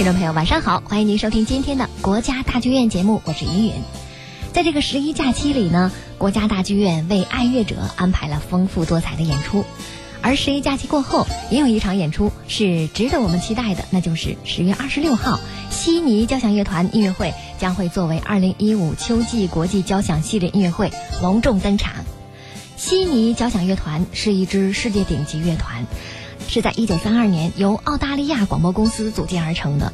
听众朋友，晚上好，欢迎您收听今天的国家大剧院节目，我是云云。在这个十一假期里呢，国家大剧院为爱乐者安排了丰富多彩的演出。而十一假期过后，也有一场演出是值得我们期待的，那就是十月二十六号，悉尼交响乐团音乐会将会作为二零一五秋季国际交响系列音乐会隆重登场。悉尼交响乐团是一支世界顶级乐团。是在一九三二年由澳大利亚广播公司组建而成的。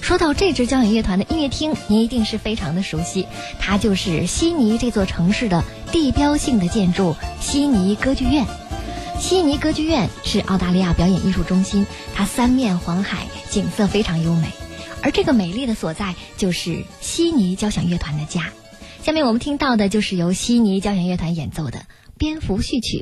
说到这支交响乐团的音乐厅，您一定是非常的熟悉，它就是悉尼这座城市的地标性的建筑——悉尼歌剧院。悉尼歌剧院是澳大利亚表演艺术中心，它三面环海，景色非常优美。而这个美丽的所在，就是悉尼交响乐团的家。下面我们听到的就是由悉尼交响乐团演奏的《蝙蝠序曲》。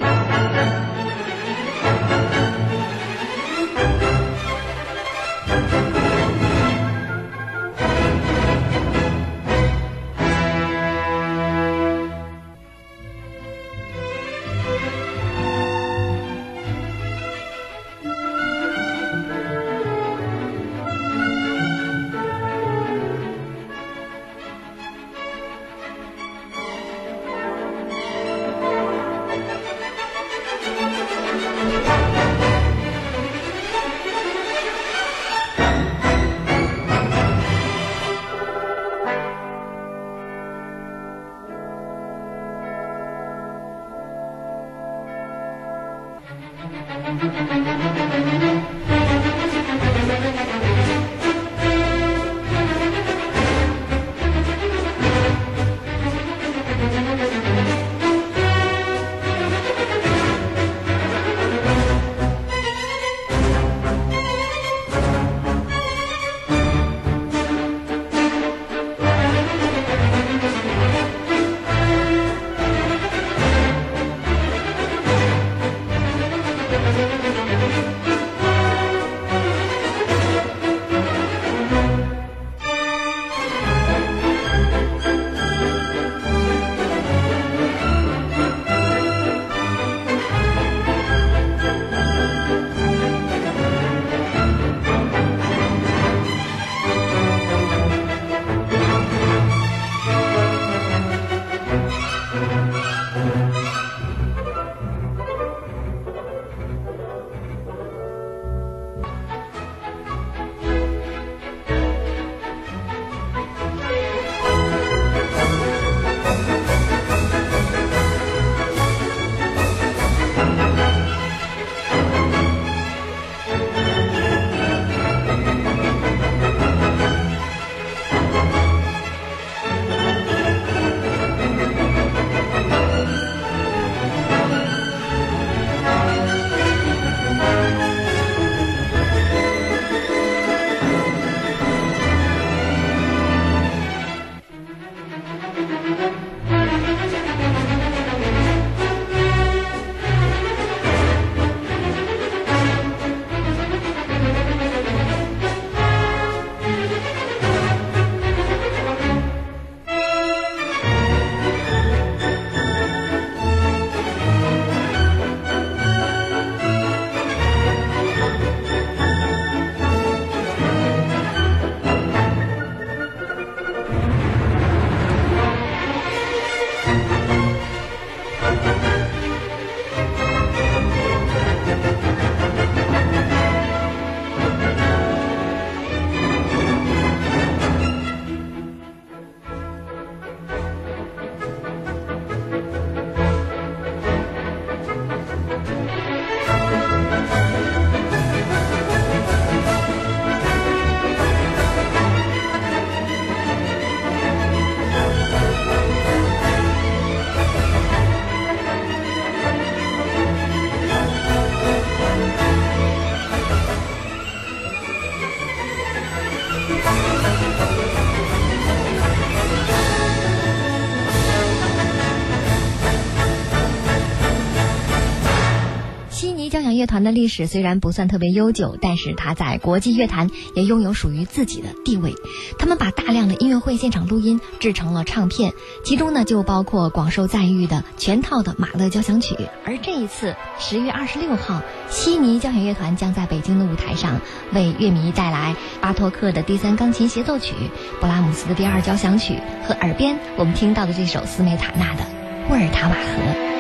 团的历史虽然不算特别悠久，但是它在国际乐坛也拥有属于自己的地位。他们把大量的音乐会现场录音制成了唱片，其中呢就包括广受赞誉的全套的马勒交响曲。而这一次，十月二十六号，悉尼交响乐团将在北京的舞台上为乐迷带来巴托克的第三钢琴协奏曲、布拉姆斯的第二交响曲和耳边我们听到的这首斯梅塔纳的《沃尔塔瓦河》。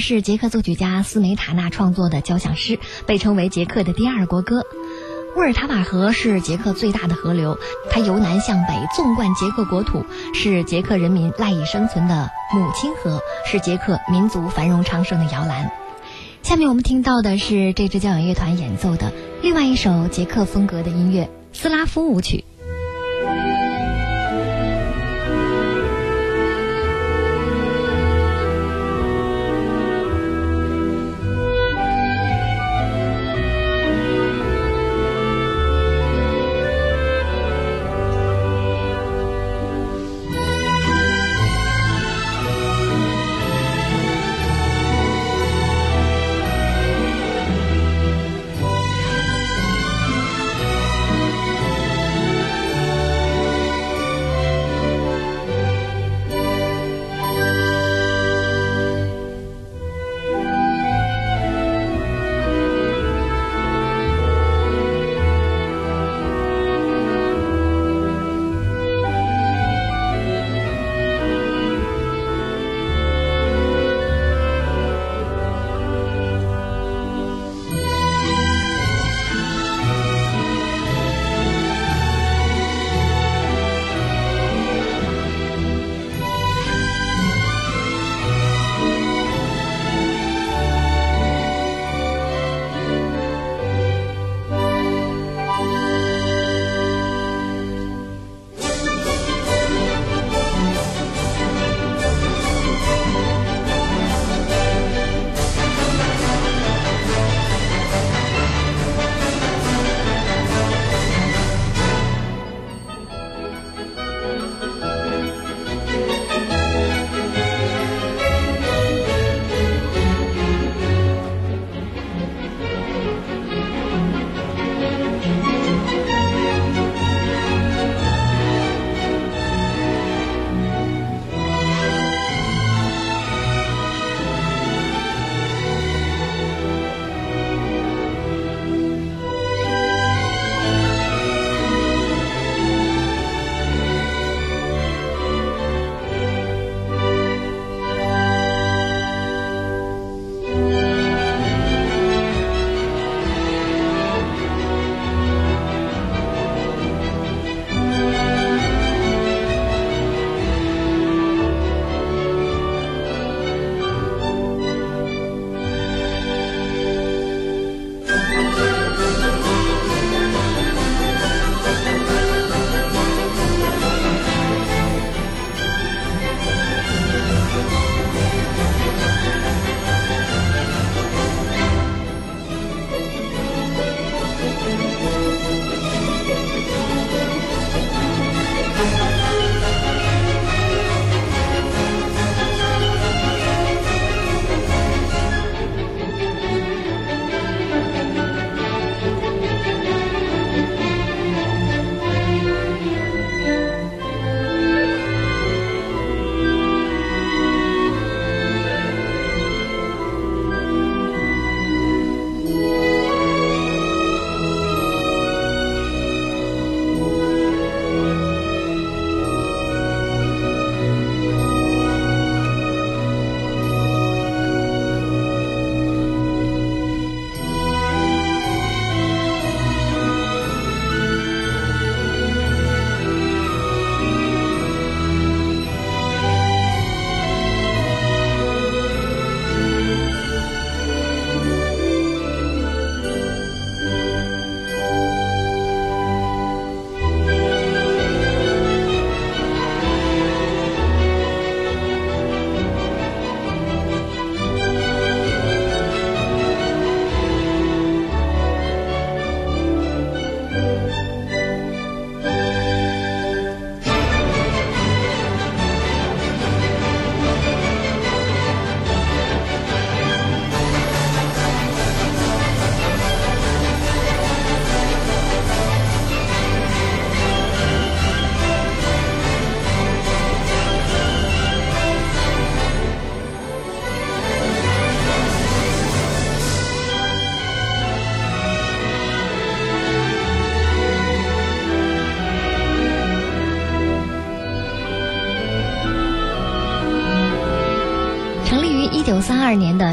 是捷克作曲家斯梅塔纳创作的交响诗，被称为捷克的第二国歌。沃尔塔瓦河是捷克最大的河流，它由南向北纵贯捷克国土，是捷克人民赖以生存的母亲河，是捷克民族繁荣昌盛的摇篮。下面我们听到的是这支交响乐团演奏的另外一首捷克风格的音乐——斯拉夫舞曲。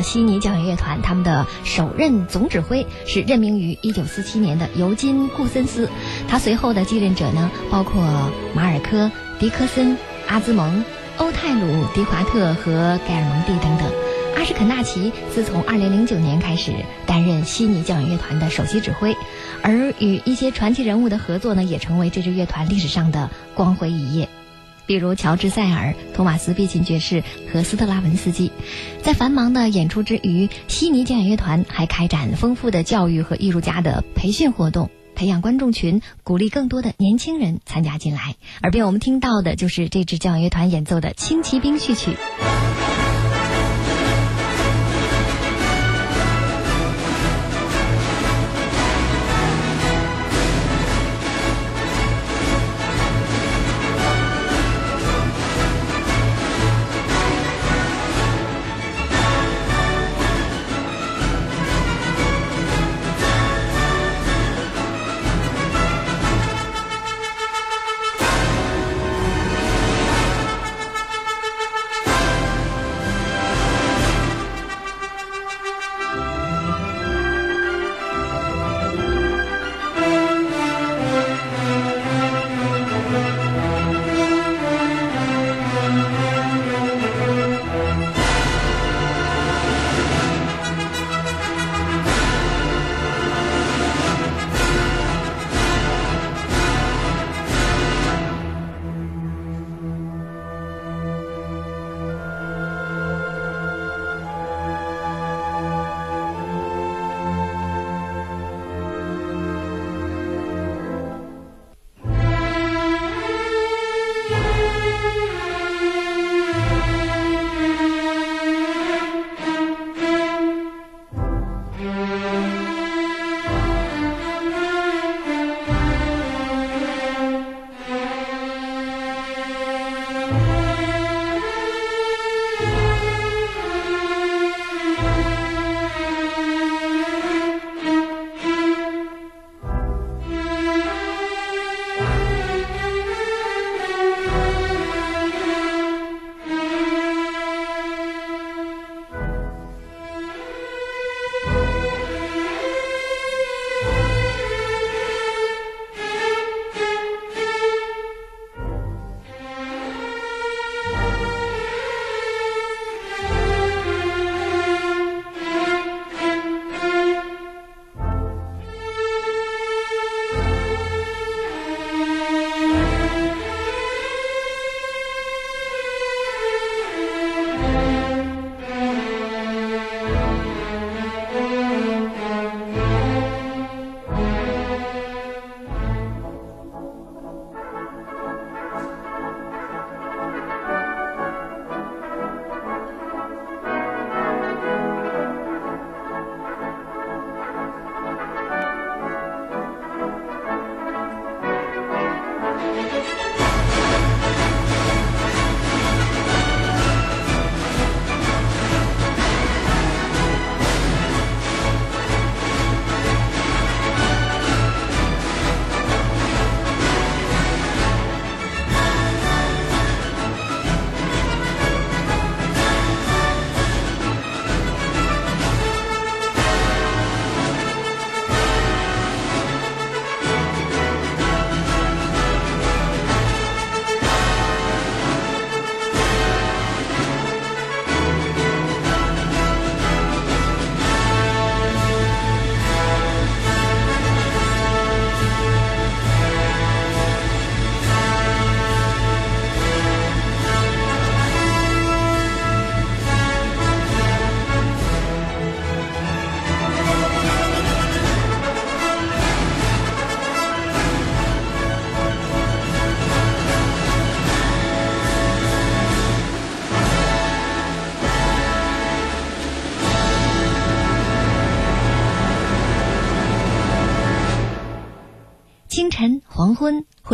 悉尼交响乐团，他们的首任总指挥是任命于一九四七年的尤金·顾森斯。他随后的继任者呢，包括马尔科、迪科森、阿兹蒙、欧泰鲁、迪华特和盖尔蒙蒂等等。阿什肯纳奇自从二零零九年开始担任悉尼交响乐团的首席指挥，而与一些传奇人物的合作呢，也成为这支乐团历史上的光辉一页。比如乔治·塞尔、托马斯·毕琴爵士和斯特拉文斯基，在繁忙的演出之余，悉尼交响乐团还开展丰富的教育和艺术家的培训活动，培养观众群，鼓励更多的年轻人参加进来。耳边我们听到的就是这支交响乐团演奏的《轻骑兵序曲》。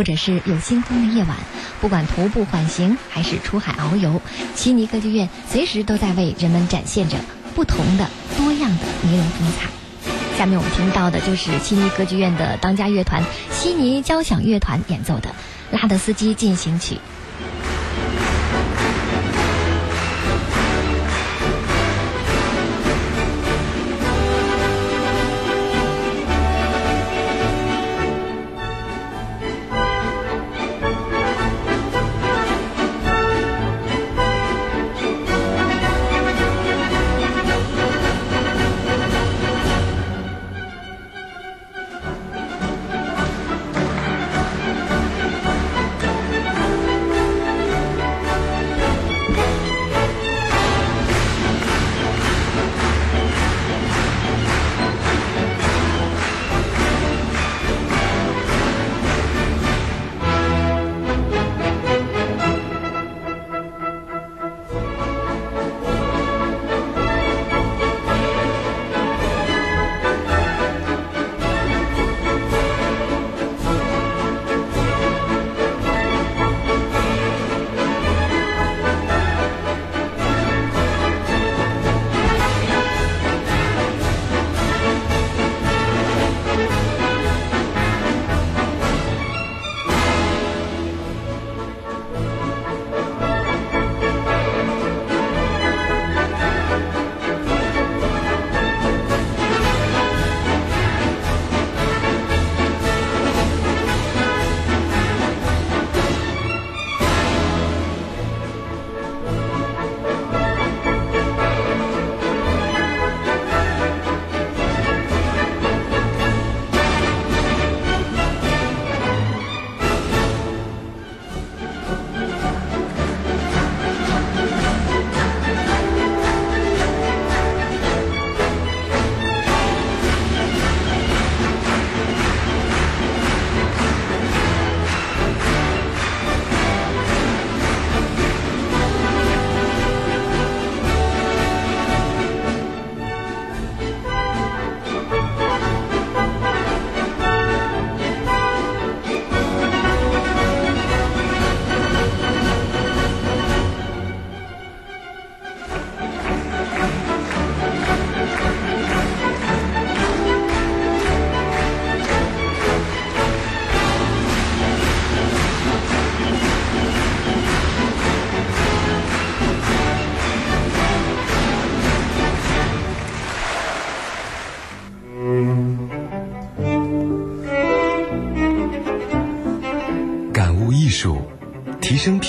或者是有星空的夜晚，不管徒步缓行还是出海遨游，悉尼歌剧院随时都在为人们展现着不同的、多样的迷人风采。下面我们听到的就是悉尼歌剧院的当家乐团——悉尼交响乐团演奏的《拉德斯基进行曲》。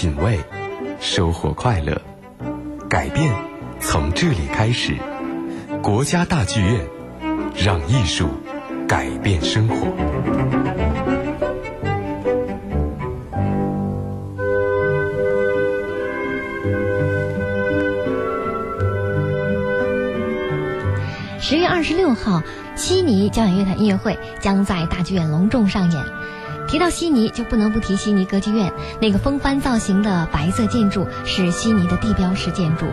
品味，收获快乐，改变从这里开始。国家大剧院，让艺术改变生活。十月二十六号，悉尼交响乐团音乐会将在大剧院隆重上演。提到悉尼，就不能不提悉尼歌剧院。那个风帆造型的白色建筑是悉尼的地标式建筑。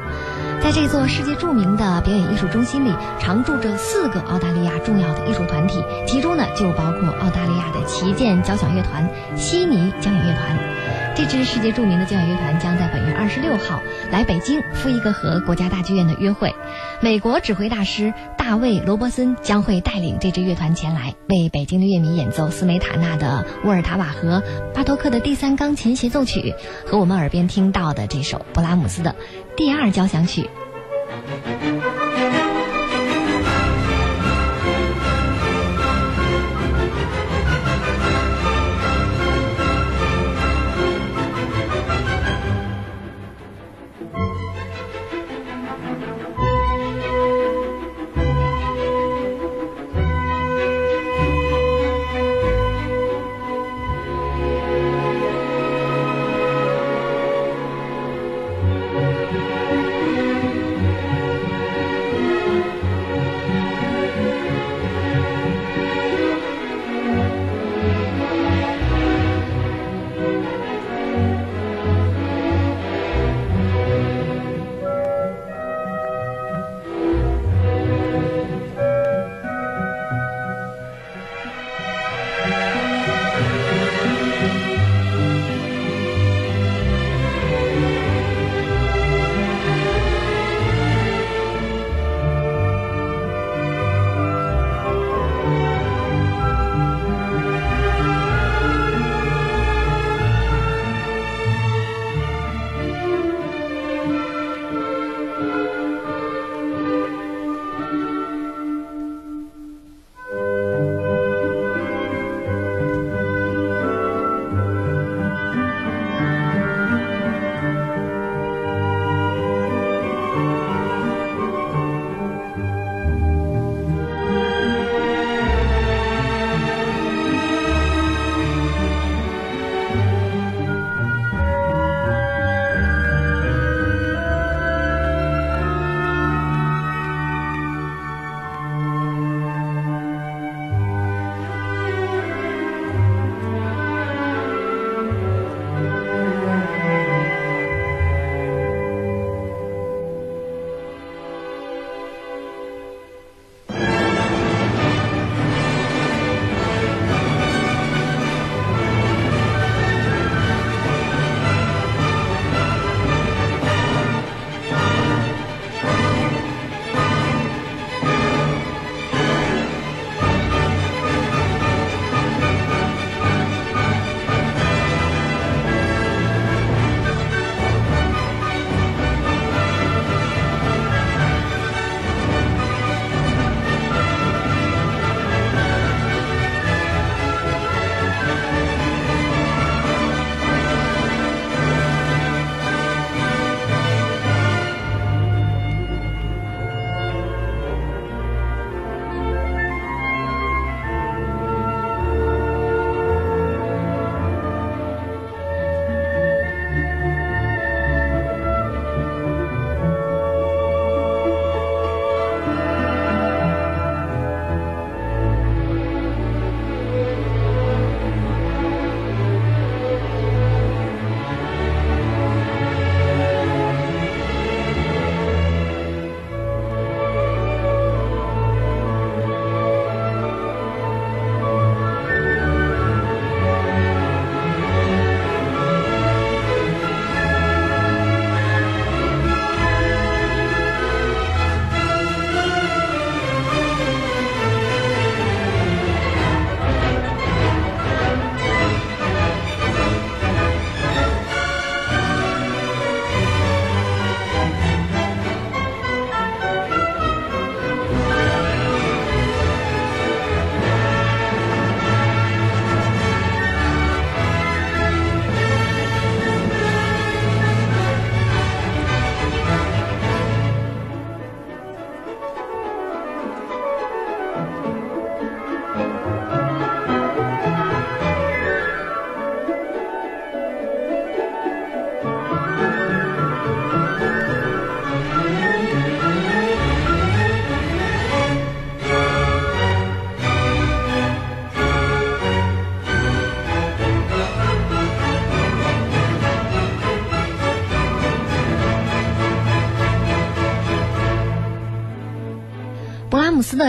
在这座世界著名的表演艺术中心里，常驻着四个澳大利亚重要的艺术团体，其中呢就包括澳大利亚的旗舰交响乐团——悉尼交响乐团。这支世界著名的交响乐团将在本月二十六号来北京赴一个和国家大剧院的约会。美国指挥大师大卫·罗伯森将会带领这支乐团前来，为北京的乐迷演奏斯梅塔纳的《沃尔塔瓦河》、巴托克的第三钢琴协奏曲和我们耳边听到的这首勃拉姆斯的第二交响曲。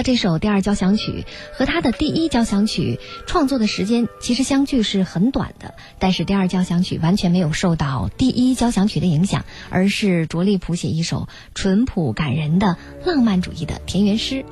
这首第二交响曲和他的第一交响曲创作的时间其实相距是很短的，但是第二交响曲完全没有受到第一交响曲的影响，而是着力谱写一首淳朴感人的浪漫主义的田园诗。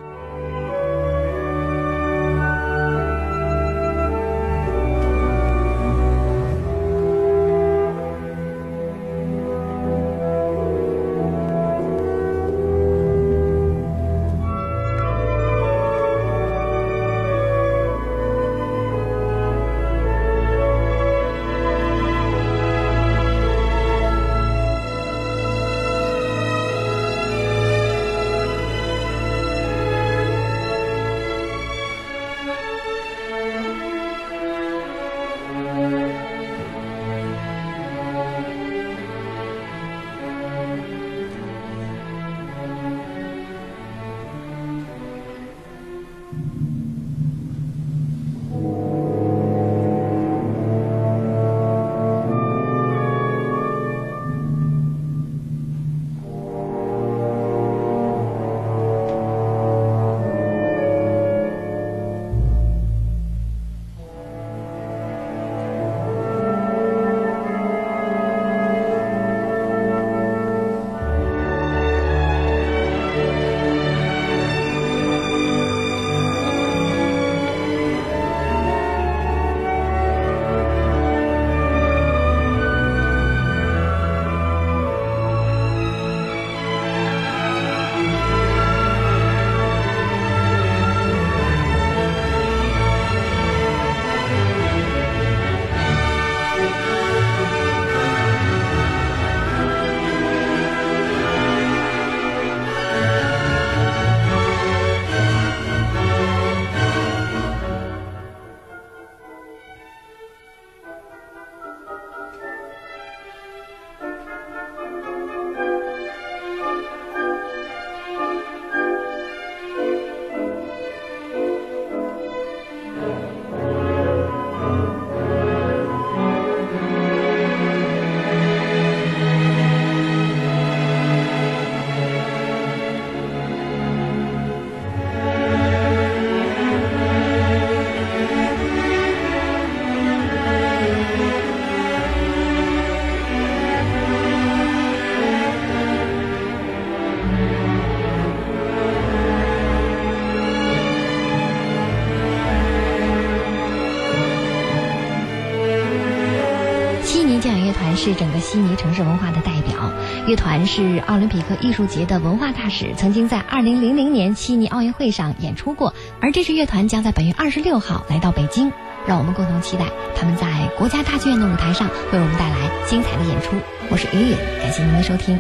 悉尼城市文化的代表乐团，是奥林匹克艺术节的文化大使，曾经在二零零零年悉尼奥运会上演出过。而这支乐团将在本月二十六号来到北京，让我们共同期待他们在国家大剧院的舞台上为我们带来精彩的演出。我是雨雨，感谢您的收听。